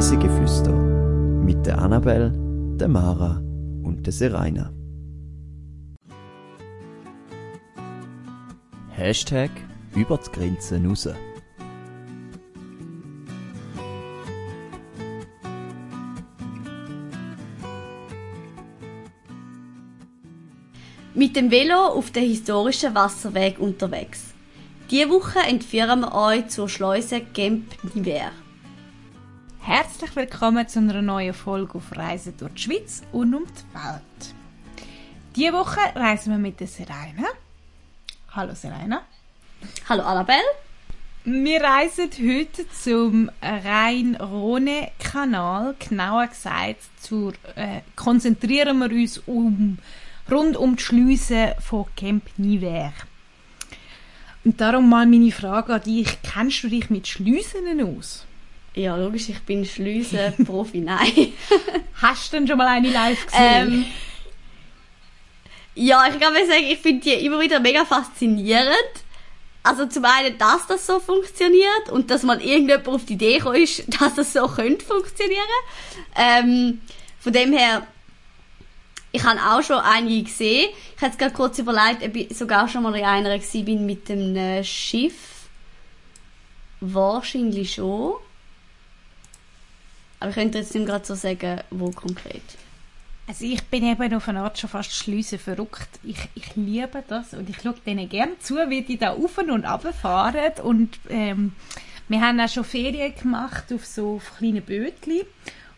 Reisegeflüster mit der Annabel, der Mara und der Seraina. Hashtag über die Grenzen raus. Mit dem Velo auf den historischen Wasserweg unterwegs. Diese Woche entführen wir euch zur Schleuse Gemp Niver. Herzlich willkommen zu einer neuen Folge auf Reisen durch die Schweiz und um die Welt. Diese Woche reisen wir mit der Serena. Hallo Serena. Hallo Annabelle. Wir reisen heute zum Rhein-Rhone-Kanal, genauer gesagt, zur, äh, konzentrieren wir uns um, rund um die Schleuse von Camp Niver. Und darum mal meine Frage an dich, kennst du dich mit Schleusen aus? Ja, logisch, ich bin Schleusen-Profi, nein. Hast du denn schon mal eine live gesehen? Ähm, ja, ich kann sagen, ich finde die immer wieder mega faszinierend. Also zum einen, dass das so funktioniert und dass mal irgendjemand auf die Idee gekommen ist, dass das so könnte funktionieren. Ähm, von dem her, ich habe auch schon einige gesehen. Ich habe gerade kurz überlegt, ob ich sogar schon mal in einer bin mit dem äh, Schiff. Wahrscheinlich schon. Aber ich könnte jetzt nicht gerade so sagen, wo konkret. Also ich bin eben auf eine Art schon fast Schleusen verrückt. Ich, ich liebe das und ich schaue denen gerne zu, wie die da auf und ab fahren. Und ähm, wir haben auch schon Ferien gemacht auf so kleinen Bötchen.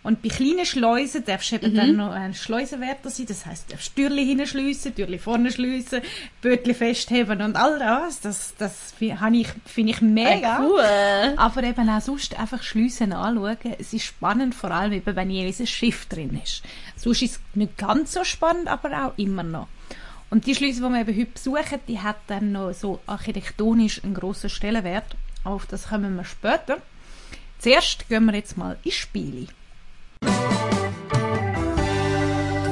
Und bei kleinen Schleusen darfst du eben Mhm. dann noch ein Schleusenwärter sein. Das heisst, du darfst Türchen hinschliessen, Türchen vorne schliessen, Bötchen festheben und all das. Das, das fi- habe ich- finde ich mega. Äh, cool. Aber eben auch sonst einfach Schliessen anschauen. Es ist spannend, vor allem eben, wenn jeweils ein Schiff drin ist. Sonst ist es nicht ganz so spannend, aber auch immer noch. Und die Schlüsse, die wir eben heute besuchen, die hat dann noch so architektonisch einen grossen Stellenwert. Auf das kommen wir später. Zuerst gehen wir jetzt mal ins Spiel.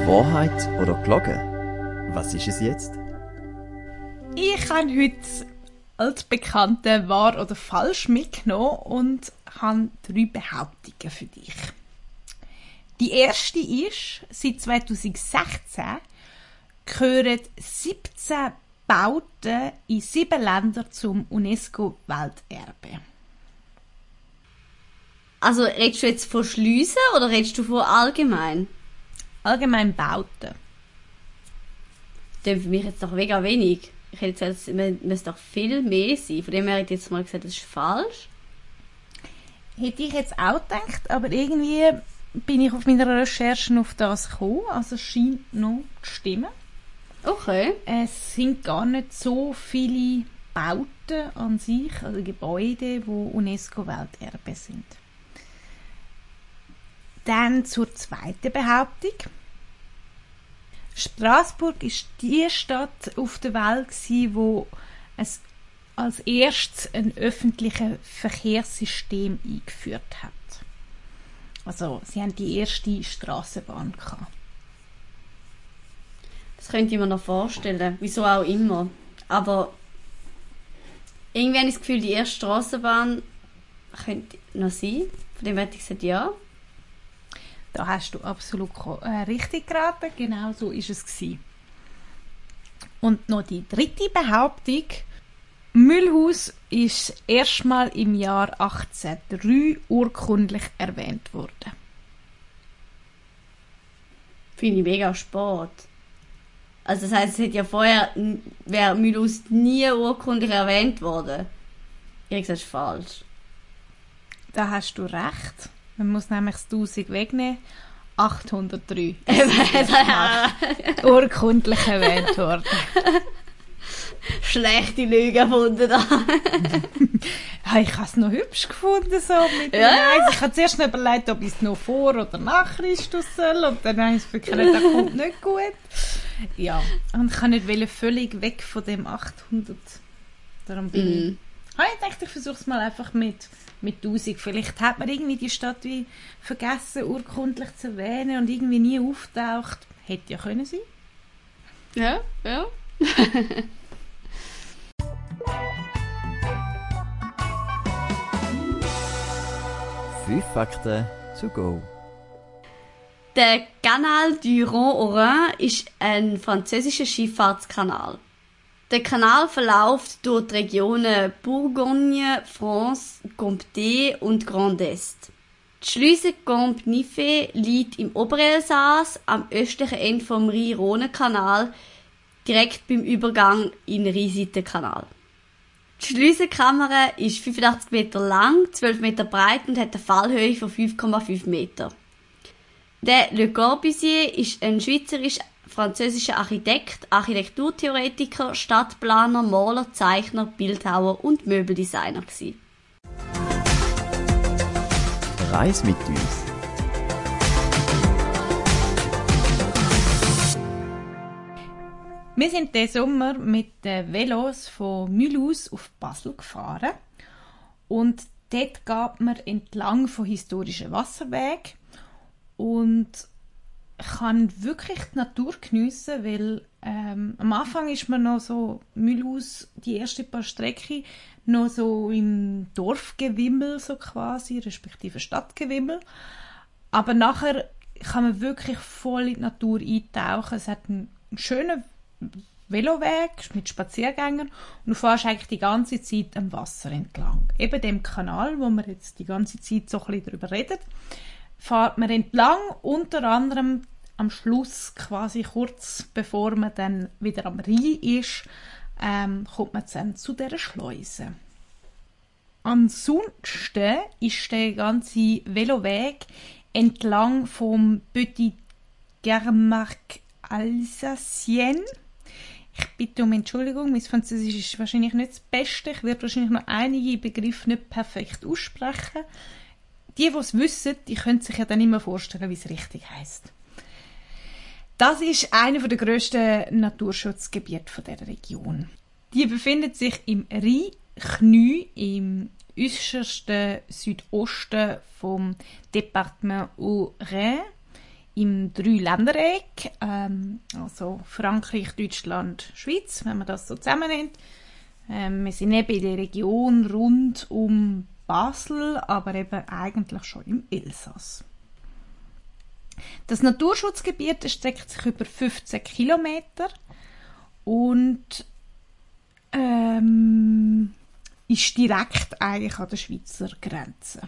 Wahrheit oder Glocke? Was ist es jetzt? Ich habe heute als Bekannte wahr oder falsch mitgenommen und habe drei Behauptungen für dich. Die erste ist, seit 2016 gehören 17 Bauten in sieben Ländern zum UNESCO-Welterbe. Also redest du jetzt von Schliessen oder redest du von allgemein? Allgemein Bauten. Das ist für mich jetzt doch mega wenig. Ich hätte jetzt, es müsste doch viel mehr sein. Von dem her hätte ich jetzt mal gesagt, das ist falsch. Hätte ich jetzt auch gedacht, aber irgendwie bin ich auf meiner Recherche auf das gekommen. Also es scheint noch zu stimmen. Okay. Es sind gar nicht so viele Bauten an sich, also Gebäude, die UNESCO-Welterbe sind. Dann zur zweiten Behauptung. Straßburg ist die Stadt auf der Welt, gsi, wo es als erstes ein öffentliches Verkehrssystem eingeführt hat. Also sie haben die erste Straßenbahn gehabt. Das könnte ich mir noch vorstellen. Wieso auch immer. Aber irgendwie habe ich das Gefühl, die erste Strassenbahn könnte noch sein. Von dem hätte ich gesagt, ja. Da hast du absolut äh, richtig geraten. Genau so ist es gsi. Und noch die dritte Behauptung. Müllhaus ist erstmal im Jahr 1803 urkundlich erwähnt worden. Finde ich mega spät. Also das heisst, es hätte ja vorher, wäre Mühlhaus nie urkundlich erwähnt worden. Ich ist falsch. Da hast du recht. Man muss nämlich das 1000 wegnehmen. 803 urkundlich erwähnt worden. Schlechte Lüge erfunden da. Ja, ich habe es noch hübsch gefunden, so mit Ja. Eis. Ich habe zuerst noch überlegt, ob ich es noch vor oder nach Christus soll. Und dann habe ich es wirklich das kommt nicht gut. Ja, und ich kann nicht völlig weg von dem 800. Darum bin ich... Habe ich gedacht, ich versuche es mal einfach mit, mit 1000. Vielleicht hat man irgendwie die Stadt wie vergessen, urkundlich zu erwähnen und irgendwie nie auftaucht. Hätte ja können sein. Ja, ja. Fünf Fakten to go. Der Canal du Rhône-Orin ist ein französischer Schifffahrtskanal. Der Kanal verläuft durch die Regionen Bourgogne, France, Comté und Grand Est. Die Schleuse Combe-Nifé liegt im Oberelsass am östlichen Ende vom Rhein-Rhône-Kanal, direkt beim Übergang in den Rheinseitenkanal. Die Schleusenkammer ist 85 Meter lang, 12 Meter breit und hat eine Fallhöhe von 5,5 Meter. Der Le Corbusier ist ein schweizerisch-französischer Architekt, Architekturtheoretiker, Stadtplaner, Maler, Zeichner, Bildhauer und Möbeldesigner gewesen. Reis mit uns. Wir sind diesen Sommer mit den Velos von Mulhouse auf Basel gefahren. Und dort geht man entlang von historischen Wasserwegen und kann wirklich die Natur geniessen, weil ähm, am Anfang ist man noch so Mulhouse, die ersten paar Strecken, noch so im Dorfgewimmel so quasi, respektive Stadtgewimmel. Aber nachher kann man wirklich voll in die Natur eintauchen. Es hat einen schönen Veloweg mit Spaziergängern und du fährst eigentlich die ganze Zeit am Wasser entlang. Eben dem Kanal, wo wir jetzt die ganze Zeit so ein bisschen darüber reden, fährt man entlang, unter anderem am Schluss, quasi kurz bevor man dann wieder am Rhein ist, ähm, kommt man dann zu dieser Schleuse. Ansonsten ist der ganze Veloweg entlang vom Petit Germarc Alsacien. Ich bitte um Entschuldigung, mein Französisch ist wahrscheinlich nicht das Beste. Ich werde wahrscheinlich noch einige Begriffe nicht perfekt aussprechen. Die, die es wissen, die können sich ja dann immer vorstellen, wie es richtig heißt. Das ist einer der grössten Naturschutzgebiete dieser Region. Die befindet sich im Rhein-Knie im äußersten Südosten vom Departement Haut-Rhin im Dreiländereck, ähm, also Frankreich, Deutschland, Schweiz, wenn man das so zusammennimmt. Ähm, wir sind eben in der Region rund um Basel, aber eben eigentlich schon im Elsass. Das Naturschutzgebiet erstreckt sich über 15 Kilometer und ähm, ist direkt eigentlich an der Schweizer Grenze.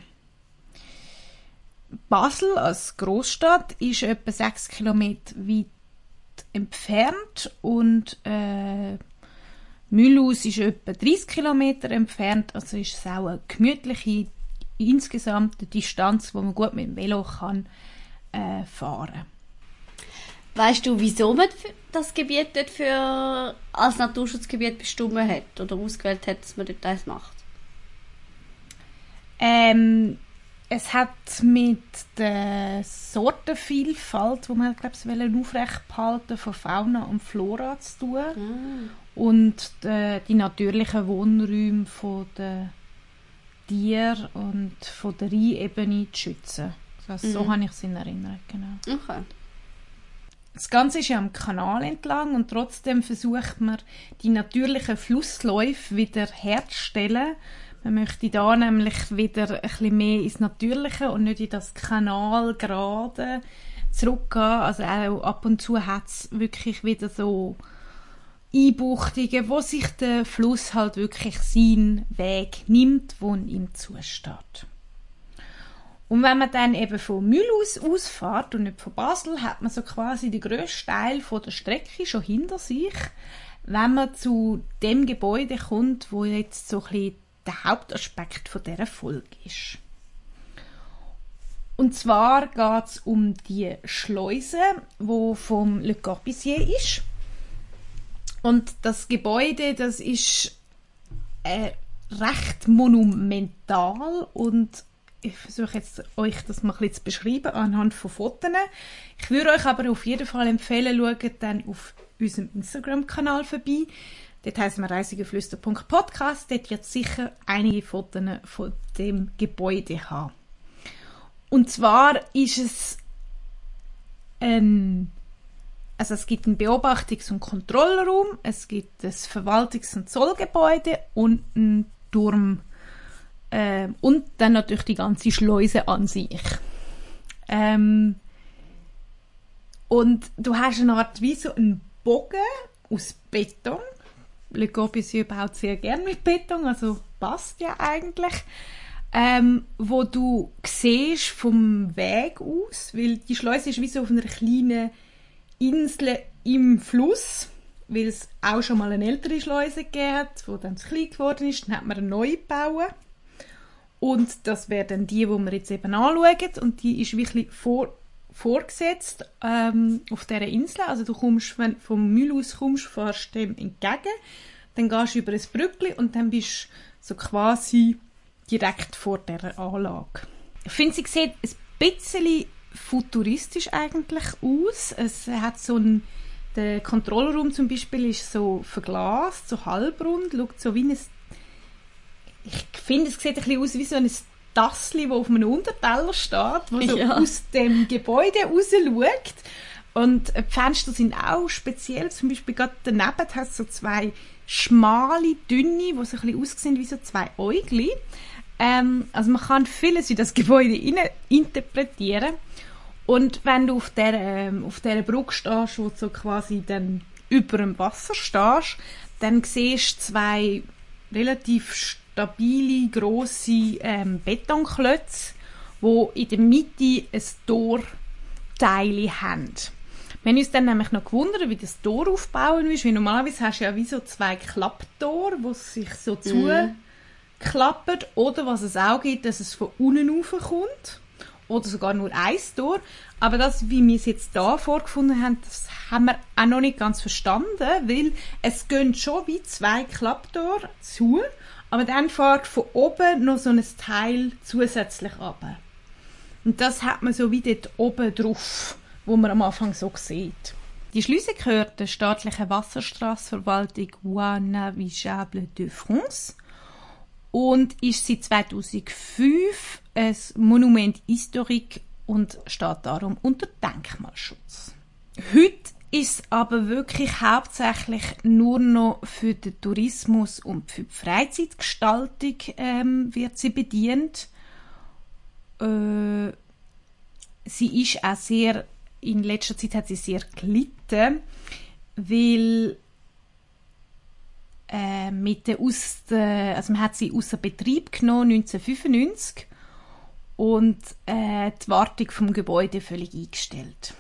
Basel als Großstadt ist etwa 6 Kilometer weit entfernt und äh, Mühlhaus ist etwa 30 Kilometer entfernt, also ist es auch eine gemütliche insgesamte Distanz, wo man gut mit dem Velo kann äh, fahren. Weißt du, wieso man das Gebiet dort für, als Naturschutzgebiet bestimmt hat oder ausgewählt hat, dass man dort das macht? Ähm, es hat mit der Sortenvielfalt, die man glaube ich aufrechthalten von Fauna und Flora zu tun Mm. und die, die natürlichen Wohnräume von der Tiere und von der Rheinebene zu schützen. So Mhm. habe ich es in Erinnerung, genau. Okay. Das Ganze ist ja am Kanal entlang und trotzdem versucht man, die natürlichen Flussläufe wieder herzustellen. Man möchte da nämlich wieder ein bisschen mehr ins Natürliche und nicht in das Kanal gerade zurückgehen. Also auch ab und zu hat es wirklich wieder so Einbuchtungen, wo sich der Fluss halt wirklich seinen Weg nimmt, wo ihm zusteht. Und wenn man dann eben von Mühlhaus ausfährt und nicht von Basel, hat man so quasi den grössten Teil der Strecke schon hinter sich, wenn man zu dem Gebäude kommt, wo jetzt so ein bisschen der Hauptaspekt von dieser Folge ist. Und zwar geht es um die Schleuse, wo vom Le Corbusier ist. Und das Gebäude, das ist äh, recht monumental und ich versuche jetzt euch das mal ein bisschen zu beschreiben anhand von Fotos. Ich würde euch aber auf jeden Fall empfehlen, schaut dann auf unserem Instagram-Kanal vorbei. Dort heisst wir reisigeflüster.podcast. Dort wird sicher einige Fotos von dem Gebäude haben. Und zwar ist es ein also es gibt einen Beobachtungs- und Kontrollraum, es gibt das Verwaltungs- und Zollgebäude und einen Turm ähm, und dann natürlich die ganze Schleuse an sich. Ähm, und du hast eine Art wie so einen Bogen aus Beton. Le Corbusier baut sehr gern mit Beton, also passt ja eigentlich. Ähm, wo du siehst vom Weg aus, weil die Schleuse ist wie so auf einer kleinen Insel im Fluss, weil es auch schon mal eine ältere Schleuse gegeben hat, die dann zu klein geworden ist, dann hat man eine neue gebaut. Und das wäre dann die, die wir jetzt eben anschauen. Und die ist wirklich vor, vorgesetzt ähm, auf dieser Insel. Also du kommst, wenn du vom Müll aus kommst, fährst dem entgegen, dann gehst du über ein Brückli und dann bist du so quasi direkt vor dieser Anlage. Ich finde, sie sieht ein bisschen futuristisch eigentlich aus. Es hat so ein der Kontrollraum zum Beispiel ist so verglast, so halbrund, schaut so wie ein ich finde, es sieht ein bisschen aus wie so ein Tassli, das auf einem Unterteller steht, wo so ja. aus dem Gebäude raus schaut. Und die Fenster sind auch speziell, zum Beispiel gerade daneben hat es so zwei schmale, dünne, die so ein bisschen aussehen wie so zwei Äugli. Ähm, also man kann vieles in das Gebäude interpretieren. Und wenn du auf der, ähm, auf der Brücke stehst, wo du so quasi dann über dem Wasser stehst, dann siehst du zwei relativ stabile, grosse ähm, Betonklötze, wo in der Mitte ein Torteil haben. Wir haben uns dann nämlich noch gewundert, wie das Tor aufbauen ist, weil normalerweise hast du ja wie so zwei Klapptore, die sich so mhm. zuklappen, oder was es auch gibt, dass es von unten raufkommt, oder sogar nur ein Tor. Aber das, wie wir es jetzt hier vorgefunden haben, das haben wir auch noch nicht ganz verstanden, weil es gehen schon wie zwei Klapptore zu, aber dann fährt von oben noch so ein Teil zusätzlich ab. Und das hat man so wie dort oben drauf, wo man am Anfang so sieht. Die Schleuse gehört der staatlichen Wasserstraßenverwaltung Guana Vigable de France und ist seit 2005 ein Monument historique und steht darum unter Denkmalschutz. Heute ist aber wirklich hauptsächlich nur noch für den Tourismus und für die Freizeitgestaltung ähm, wird sie bedient. Äh, sie ist auch sehr, in letzter Zeit hat sie sehr gelitten, weil äh, mit der aus der, also man hat sie außer Betrieb genommen 1995 und äh, die Wartung vom Gebäude völlig eingestellt.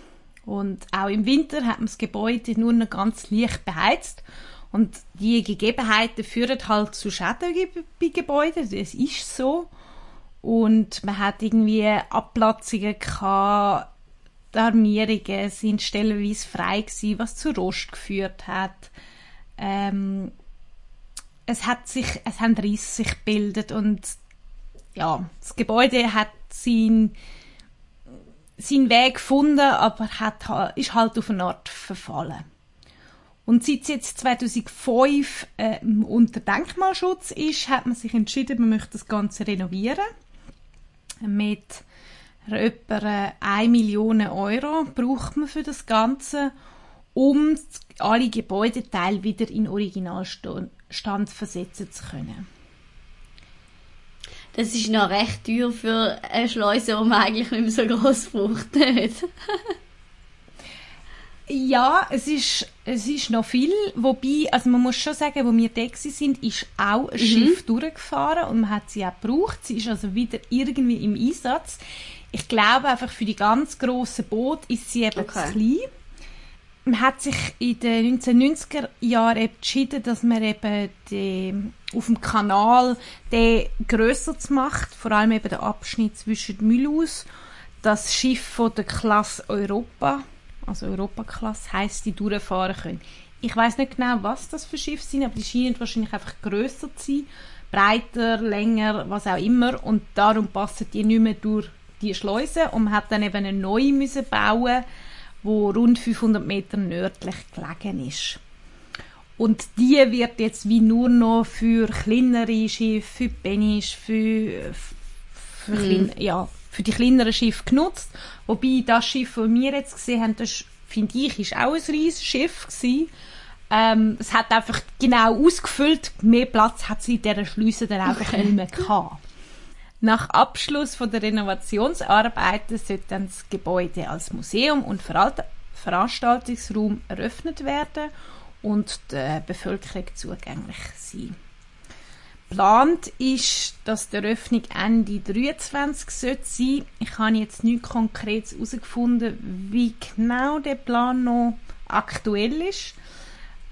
Und auch im Winter hat man das Gebäude nur noch ganz leicht beheizt. Und die Gegebenheiten führen halt zu Schäden bei Gebäuden. Das ist so. Und man hat irgendwie Abplatzungen gehabt, die Armierungen sind stellenweise frei gewesen, was zu Rost geführt hat. Ähm, es hat sich, es haben Risse sich gebildet und ja, das Gebäude hat seinen seinen Weg gefunden, aber hat, ist halt auf eine Art verfallen. Und seit es jetzt 2005 äh, unter Denkmalschutz ist, hat man sich entschieden, man möchte das Ganze renovieren. Mit etwa 1 Million Euro braucht man für das Ganze, um alle Gebäudeteile wieder in Originalstand versetzen zu können. Das ist noch recht teuer für eine Schleuse, die man eigentlich nicht mehr so gross braucht. ja, es ist, es ist noch viel. Wobei, also man muss schon sagen, wo wir da sind, ist auch ein mhm. Schiff durchgefahren und man hat sie auch gebraucht. Sie ist also wieder irgendwie im Einsatz. Ich glaube einfach für die ganz grossen Boote ist sie eben okay. zu klein man hat sich in den 1990er Jahren entschieden, dass man eben die, auf dem Kanal den grösser macht, vor allem eben der Abschnitt zwischen Mühlhaus, das Schiff von der Klasse Europa, also Europaklasse heisst, die durchfahren können. Ich weiß nicht genau, was das für Schiffe sind, aber die scheinen wahrscheinlich einfach grösser zu sein, breiter, länger, was auch immer, und darum passen die nicht mehr durch die Schleuse. Und man hat dann eben eine neue müssen bauen wo rund 500 Meter nördlich gelegen ist. Und die wird jetzt wie nur noch für kleinere Schiffe, für Benisch, für, für, mhm. klein, ja, für die kleineren Schiffe genutzt. Wobei das Schiff, das wir jetzt gesehen haben, das finde ich, ist auch ein riesiges Schiff gewesen. Ähm, es hat einfach genau ausgefüllt. Mehr Platz hat sie in dieser Schleuse dann einfach nicht mehr gehabt. Nach Abschluss von der Renovationsarbeiten sollte dann das Gebäude als Museum und Veranstaltungsraum eröffnet werden und der Bevölkerung zugänglich sein. Geplant ist, dass die Eröffnung Ende 23 sollte sein. Ich habe jetzt nicht konkret herausgefunden, wie genau der Plan noch aktuell ist.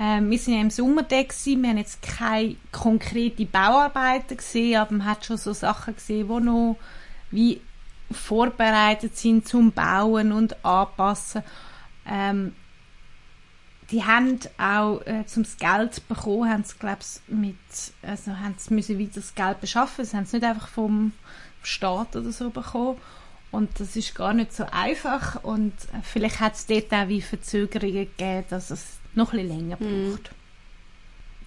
Ähm, wir sind ja im Sommer da gewesen. wir haben jetzt keine konkrete Bauarbeiten gesehen, aber man hat schon so Sachen gesehen, die noch wie vorbereitet sind zum Bauen und Anpassen. Ähm, die haben auch äh, zum Geld bekommen, haben sie, glaube mit, also haben sie müssen wieder das Geld beschaffen, sie haben es nicht einfach vom Staat oder so bekommen. Und das ist gar nicht so einfach und äh, vielleicht hat es dort auch wie Verzögerungen gegeben, dass es noch ein länger braucht.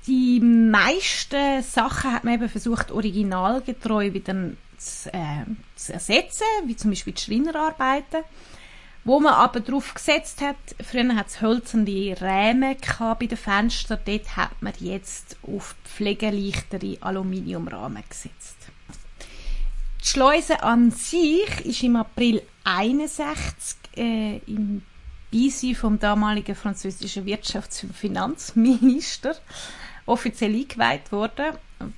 Die meisten Sachen hat man eben versucht, originalgetreu wieder zu, äh, zu ersetzen, wie zum Beispiel die Schreinerarbeiten. Wo man aber darauf gesetzt hat, früher hat es hölzerne Räme gehabt bei den Fenstern, dort hat man jetzt auf pflegeleichtere Aluminiumrahmen gesetzt. Die Schleuse an sich ist im April 61 äh, im Beisein vom damaligen französischen Wirtschafts- und Finanzminister offiziell eingeweiht worden.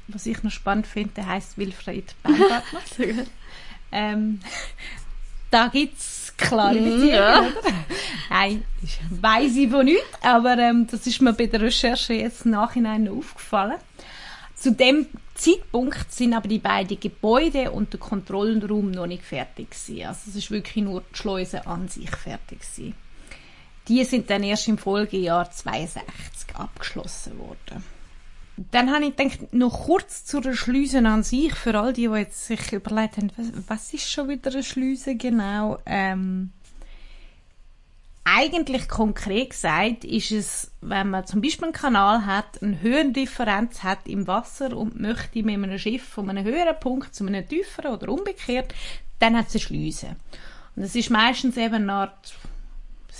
Was ich noch spannend finde, der heißt Wilfried Baumgartner. ähm, da gibt es klare Beziehungen, ja. oder? Nein, ich weiss ich von nicht, aber ähm, das ist mir bei der Recherche jetzt im Nachhinein noch aufgefallen. Zu dem Zeitpunkt sind aber die beiden Gebäude und der Kontrollraum noch nicht fertig gewesen. Also es ist wirklich nur die Schleuse an sich fertig gewesen. Die sind dann erst im Folgejahr 62 abgeschlossen worden. Dann habe ich gedacht, noch kurz zu der Schleuse an sich, für all die, die jetzt sich überlegt haben, was, was ist schon wieder eine Schleuse genau? Ähm, eigentlich konkret gesagt ist es, wenn man zum Beispiel einen Kanal hat, eine Höhendifferenz hat im Wasser und möchte mit einem Schiff von einem höheren Punkt zu einem tieferen oder umgekehrt, dann hat es eine Schleuse. Und das ist meistens eben eine Art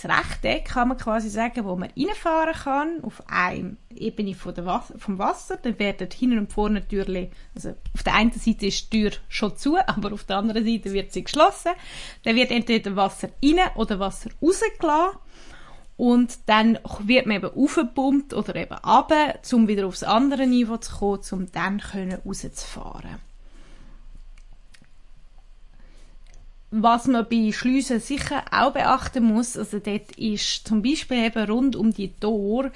das Rechteck, kann man quasi sagen, wo man reinfahren kann, auf einer Ebene von der Was vom Wasser. Dann werden hinten und vorne Türchen, also auf der einen Seite ist die Tür schon zu, aber auf der anderen Seite wird sie geschlossen. Dann wird entweder Wasser rein oder Wasser rausgelassen. Und dann wird man eben aufgepumpt oder eben runter, um wieder aufs andere Niveau zu kommen, um dann können rauszufahren. Was man bei Schliessen sicher auch beachten muss, also dort ist zum Beispiel eben rund um die Tor,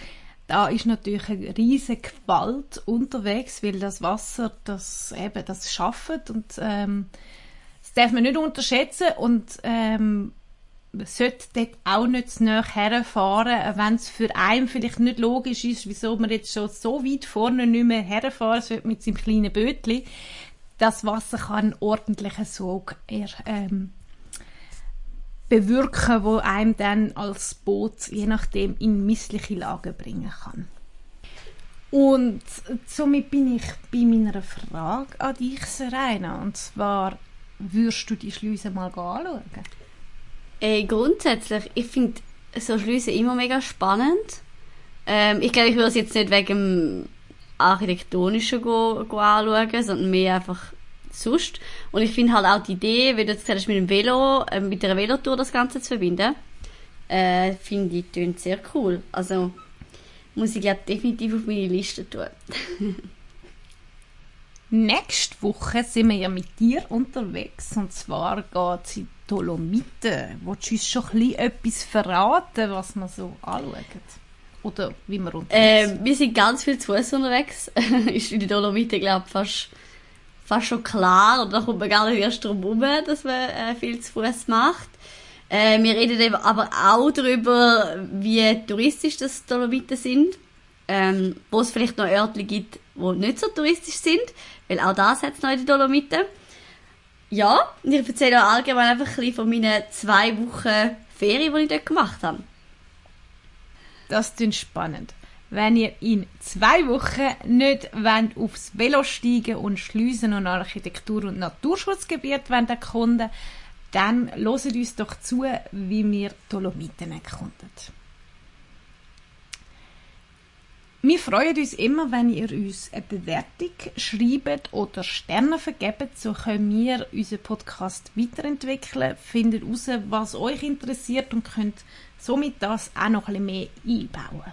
da ist natürlich eine riesige Gewalt unterwegs, weil das Wasser das eben das schafft und ähm, das darf man nicht unterschätzen und ähm, man sollte dort auch nicht zu nahe herfahren, wenn es für einen vielleicht nicht logisch ist, wieso man jetzt schon so weit vorne nicht mehr herfahren sollte mit seinem kleinen Bötli. Das Wasser kann einen ordentlichen Sog eher, ähm, bewirken, wo einem dann als Boot je nachdem in missliche Lage bringen kann. Und somit bin ich bei meiner Frage an dich, Serena. Und zwar, würdest du die Schleuse mal anschauen? Ey, grundsätzlich, ich finde so Schlüsse immer mega spannend. Ähm, ich glaube, ich würde es jetzt nicht wegen dem Architektonischen go, go anschauen, sondern mehr einfach sonst. Und ich finde halt auch die Idee, wie du jetzt gesagt hast, mit dem Velo, äh, mit der Velotour das Ganze zu verbinden, äh, finde ich, tönt sehr cool. Also, muss ich glaube definitiv auf meine Liste tun. Nächste Woche sind wir ja mit dir unterwegs und zwar geht es in Dolomiten. Willst du uns schon ein bisschen etwas verraten, was wir so anschauen? Oder wie wir unterwegs Ähm, wir sind ganz viel zu Fuß unterwegs. ist in die Dolomiten, glaube ich, fast, fast schon klar. Und da kommt man gar nicht erst drum herum, dass man äh, viel zu Fuß macht. Äh, wir reden eben aber auch darüber, wie touristisch das Dolomiten sind. Ähm, wo es vielleicht noch Örtchen gibt, die nicht so touristisch sind. Weil auch das hat es noch in den Dolomiten. Ja, und ich erzähle auch allgemein einfach ein bisschen von meinen zwei Wochen Ferien, die ich dort gemacht habe. Das klingt spannend. Wenn ihr in zwei Wochen nicht wollt, aufs Velo steigen und Schleusen und Architektur- und Naturschutzgebiet wollt erkunden dann loset uns doch zu, wie wir Dolomiten erkunden. Wir freuen uns immer, wenn ihr uns eine Bewertung schreibt oder Sterne vergebt. So können wir unseren Podcast weiterentwickeln, finden heraus, was euch interessiert und könnt somit das auch noch ein bisschen mehr einbauen.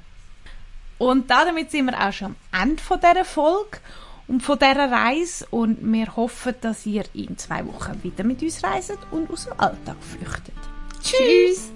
Und damit sind wir auch schon am Ende von dieser Folge und von dieser Reise und wir hoffen, dass ihr in zwei Wochen wieder mit uns reiset und aus dem Alltag flüchtet. Tschüss!